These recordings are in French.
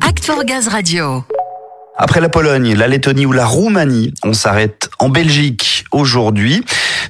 Act for Gaz Radio. Après la Pologne, la Lettonie ou la Roumanie, on s'arrête en Belgique aujourd'hui.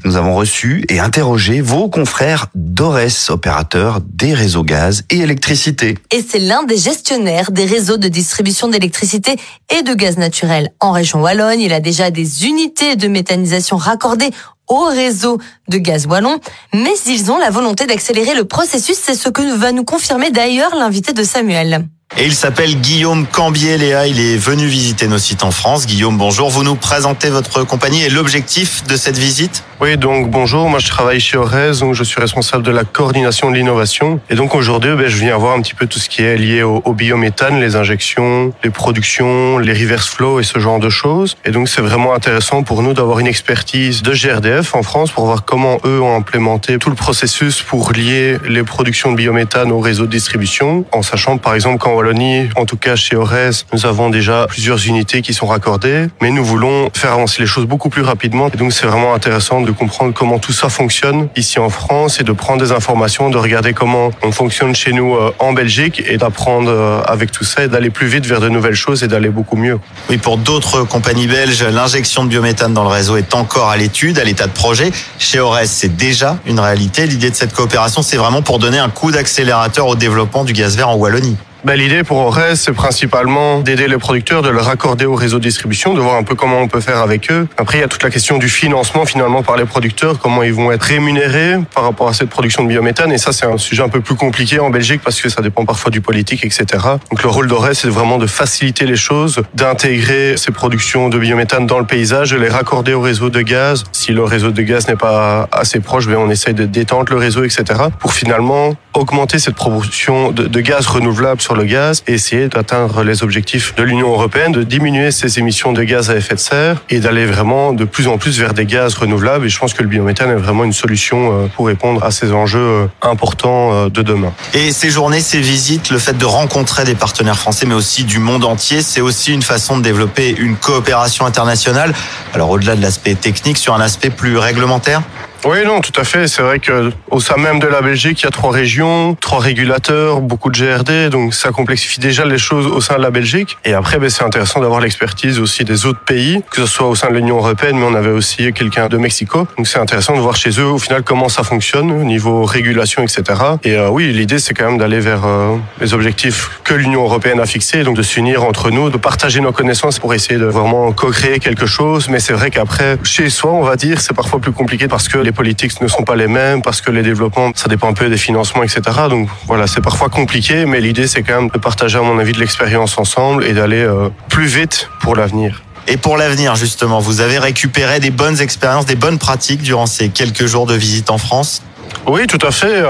Nous avons reçu et interrogé vos confrères d'Ores, opérateurs des réseaux gaz et électricité. Et c'est l'un des gestionnaires des réseaux de distribution d'électricité et de gaz naturel en région Wallonne. Il a déjà des unités de méthanisation raccordées au réseau de gaz wallon, mais ils ont la volonté d'accélérer le processus. C'est ce que va nous confirmer d'ailleurs l'invité de Samuel. Et il s'appelle Guillaume Cambier, Léa. Il est venu visiter nos sites en France. Guillaume, bonjour. Vous nous présentez votre compagnie et l'objectif de cette visite? Oui, donc bonjour. Moi, je travaille chez Orez, donc je suis responsable de la coordination de l'innovation. Et donc aujourd'hui, ben, je viens voir un petit peu tout ce qui est lié au, biométhane, les injections, les productions, les reverse flow et ce genre de choses. Et donc c'est vraiment intéressant pour nous d'avoir une expertise de GRDF en France pour voir comment eux ont implémenté tout le processus pour lier les productions de biométhane au réseau de distribution, en sachant par exemple qu'en Wallonie, en tout cas chez Orez, nous avons déjà plusieurs unités qui sont raccordées, mais nous voulons faire avancer les choses beaucoup plus rapidement. Et donc c'est vraiment intéressant de comprendre comment tout ça fonctionne ici en France et de prendre des informations, de regarder comment on fonctionne chez nous euh, en Belgique et d'apprendre euh, avec tout ça et d'aller plus vite vers de nouvelles choses et d'aller beaucoup mieux. Oui, pour d'autres compagnies belges, l'injection de biométhane dans le réseau est encore à l'étude, à l'état de projet. Chez Ores, c'est déjà une réalité. L'idée de cette coopération, c'est vraiment pour donner un coup d'accélérateur au développement du gaz vert en Wallonie. Ben, L'idée pour Ores, c'est principalement d'aider les producteurs, de le raccorder au réseau de distribution, de voir un peu comment on peut faire avec eux. Après, il y a toute la question du financement finalement par les producteurs, comment ils vont être rémunérés par rapport à cette production de biométhane. Et ça, c'est un sujet un peu plus compliqué en Belgique parce que ça dépend parfois du politique, etc. Donc le rôle d'Ores, c'est vraiment de faciliter les choses, d'intégrer ces productions de biométhane dans le paysage, de les raccorder au réseau de gaz. Si le réseau de gaz n'est pas assez proche, ben on essaye de détendre le réseau, etc. pour finalement augmenter cette proportion de, de gaz renouvelable sur le gaz essayer d'atteindre les objectifs de l'Union européenne, de diminuer ses émissions de gaz à effet de serre et d'aller vraiment de plus en plus vers des gaz renouvelables. Et je pense que le biométhane est vraiment une solution pour répondre à ces enjeux importants de demain. Et ces journées, ces visites, le fait de rencontrer des partenaires français, mais aussi du monde entier, c'est aussi une façon de développer une coopération internationale. Alors au-delà de l'aspect technique, sur un aspect plus réglementaire? Oui, non, tout à fait. C'est vrai que au sein même de la Belgique, il y a trois régions, trois régulateurs, beaucoup de GRD, donc ça complexifie déjà les choses au sein de la Belgique. Et après, ben, c'est intéressant d'avoir l'expertise aussi des autres pays, que ce soit au sein de l'Union européenne, mais on avait aussi quelqu'un de Mexico. Donc c'est intéressant de voir chez eux au final comment ça fonctionne au niveau régulation, etc. Et euh, oui, l'idée c'est quand même d'aller vers euh, les objectifs que l'Union européenne a fixés, donc de s'unir entre nous, de partager nos connaissances pour essayer de vraiment co-créer quelque chose. Mais c'est vrai qu'après, chez soi, on va dire, c'est parfois plus compliqué parce que les politiques ne sont pas les mêmes, parce que les développements, ça dépend un peu des financements, etc. Donc voilà, c'est parfois compliqué, mais l'idée c'est quand même de partager, à mon avis, de l'expérience ensemble et d'aller euh, plus vite pour l'avenir. Et pour l'avenir, justement, vous avez récupéré des bonnes expériences, des bonnes pratiques durant ces quelques jours de visite en France? Oui, tout à fait.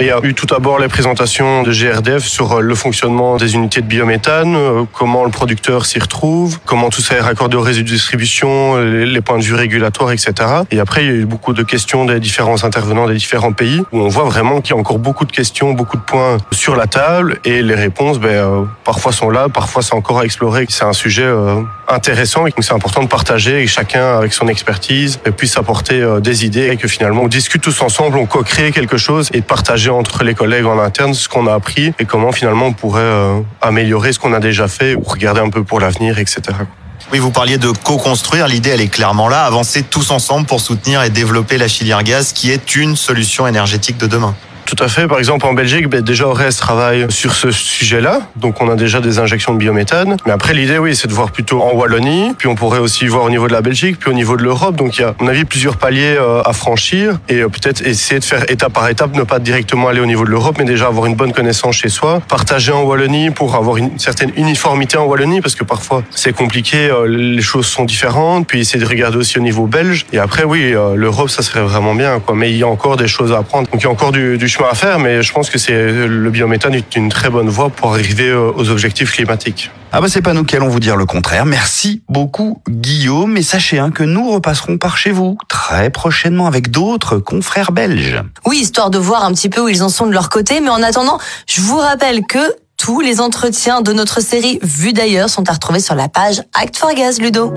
Il y a eu tout d'abord les présentations de GRDF sur le fonctionnement des unités de biométhane, comment le producteur s'y retrouve, comment tout ça est raccordé au réseau de distribution, les points de vue régulatoires, etc. Et après, il y a eu beaucoup de questions des différents intervenants des différents pays, où on voit vraiment qu'il y a encore beaucoup de questions, beaucoup de points sur la table, et les réponses, ben, parfois sont là, parfois c'est encore à explorer. C'est un sujet intéressant, et donc c'est important de partager, et chacun avec son expertise puisse apporter des idées, et que finalement on discute tous ensemble, on co créer quelque chose et de partager entre les collègues en interne ce qu'on a appris et comment finalement on pourrait euh, améliorer ce qu'on a déjà fait ou regarder un peu pour l'avenir, etc. Oui, vous parliez de co-construire. L'idée, elle est clairement là. Avancer tous ensemble pour soutenir et développer la filière gaz, qui est une solution énergétique de demain. Tout à fait. Par exemple, en Belgique, ben, déjà Ores travaille sur ce sujet-là. Donc, on a déjà des injections de biométhane. Mais après, l'idée, oui, c'est de voir plutôt en Wallonie. Puis, on pourrait aussi voir au niveau de la Belgique, puis au niveau de l'Europe. Donc, il y a, à mon avis, plusieurs paliers à franchir. Et peut-être essayer de faire étape par étape, ne pas directement aller au niveau de l'Europe, mais déjà avoir une bonne connaissance chez soi. Partager en Wallonie pour avoir une certaine uniformité en Wallonie, parce que parfois, c'est compliqué. Les choses sont différentes. Puis, essayer de regarder aussi au niveau belge. Et après, oui, l'Europe, ça serait vraiment bien. Quoi. Mais il y a encore des choses à apprendre. Donc, il y a encore du, du chemin à faire, mais je pense que c'est le biométhane est une très bonne voie pour arriver aux objectifs climatiques. Ah bah c'est pas nous qui allons vous dire le contraire. Merci beaucoup Guillaume, et sachez hein, que nous repasserons par chez vous très prochainement avec d'autres confrères belges. Oui, histoire de voir un petit peu où ils en sont de leur côté, mais en attendant, je vous rappelle que tous les entretiens de notre série Vue d'ailleurs sont à retrouver sur la page Act for Gaz Ludo.